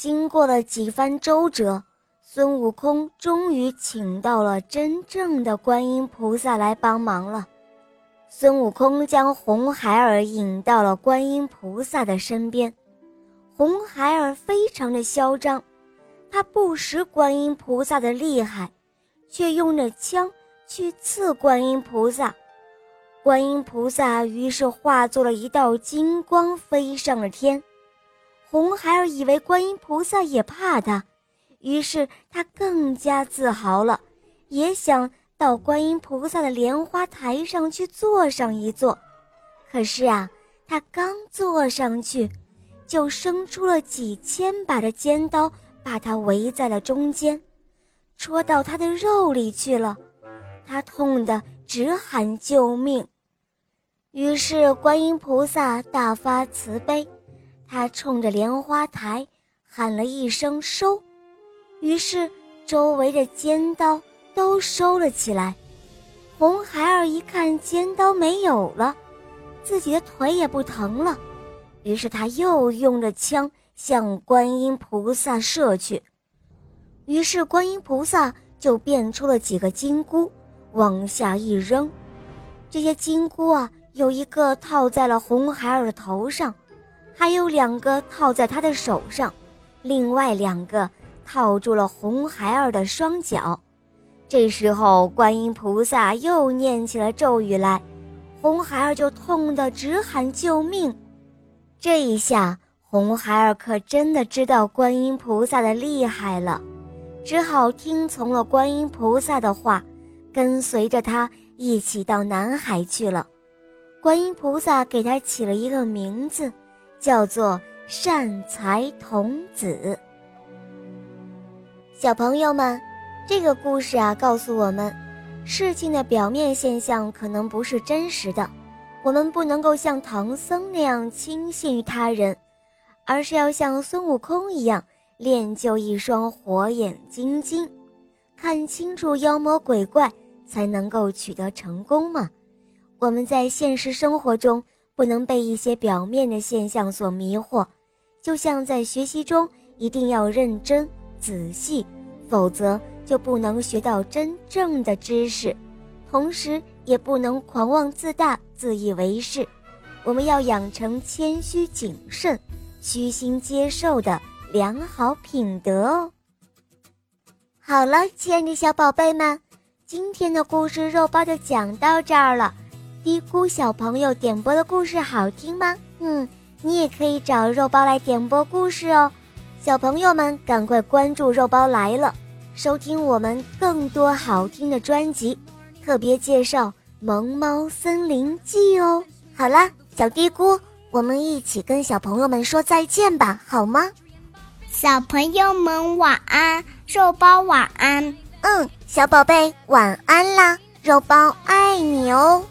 经过了几番周折，孙悟空终于请到了真正的观音菩萨来帮忙了。孙悟空将红孩儿引到了观音菩萨的身边，红孩儿非常的嚣张，他不识观音菩萨的厉害，却用着枪去刺观音菩萨。观音菩萨于是化作了一道金光，飞上了天。红孩儿以为观音菩萨也怕他，于是他更加自豪了，也想到观音菩萨的莲花台上去坐上一坐。可是啊，他刚坐上去，就生出了几千把的尖刀，把他围在了中间，戳到他的肉里去了。他痛得直喊救命。于是，观音菩萨大发慈悲，他冲着莲花台喊了一声“收”，于是周围的尖刀都收了起来。红孩儿一看尖刀没有了，自己的腿也不疼了，于是他又用着枪向观音菩萨射去。于是，观音菩萨就变出了几个金箍，往下一扔，这些金箍啊。有一个套在了红孩儿的头上，还有两个套在他的手上，另外两个套住了红孩儿的双脚。这时候，观音菩萨又念起了咒语来，红孩儿就痛得直喊救命。这一下，红孩儿可真的知道观音菩萨的厉害了，只好听从了观音菩萨的话，跟随着他一起到南海去了。观音菩萨给他起了一个名字，叫做善财童子。小朋友们，这个故事啊，告诉我们，事情的表面现象可能不是真实的，我们不能够像唐僧那样轻信于他人，而是要像孙悟空一样练就一双火眼金睛，看清楚妖魔鬼怪，才能够取得成功嘛。我们在现实生活中不能被一些表面的现象所迷惑，就像在学习中一定要认真仔细，否则就不能学到真正的知识。同时，也不能狂妄自大、自以为是。我们要养成谦虚谨慎、虚心接受的良好品德哦。好了，亲爱的小宝贝们，今天的故事肉包就讲到这儿了。低估小朋友点播的故事好听吗？嗯，你也可以找肉包来点播故事哦。小朋友们，赶快关注肉包来了，收听我们更多好听的专辑，特别介绍《萌猫森林记》哦。好啦，小低估，我们一起跟小朋友们说再见吧，好吗？小朋友们晚安，肉包晚安。嗯，小宝贝晚安啦，肉包爱你哦。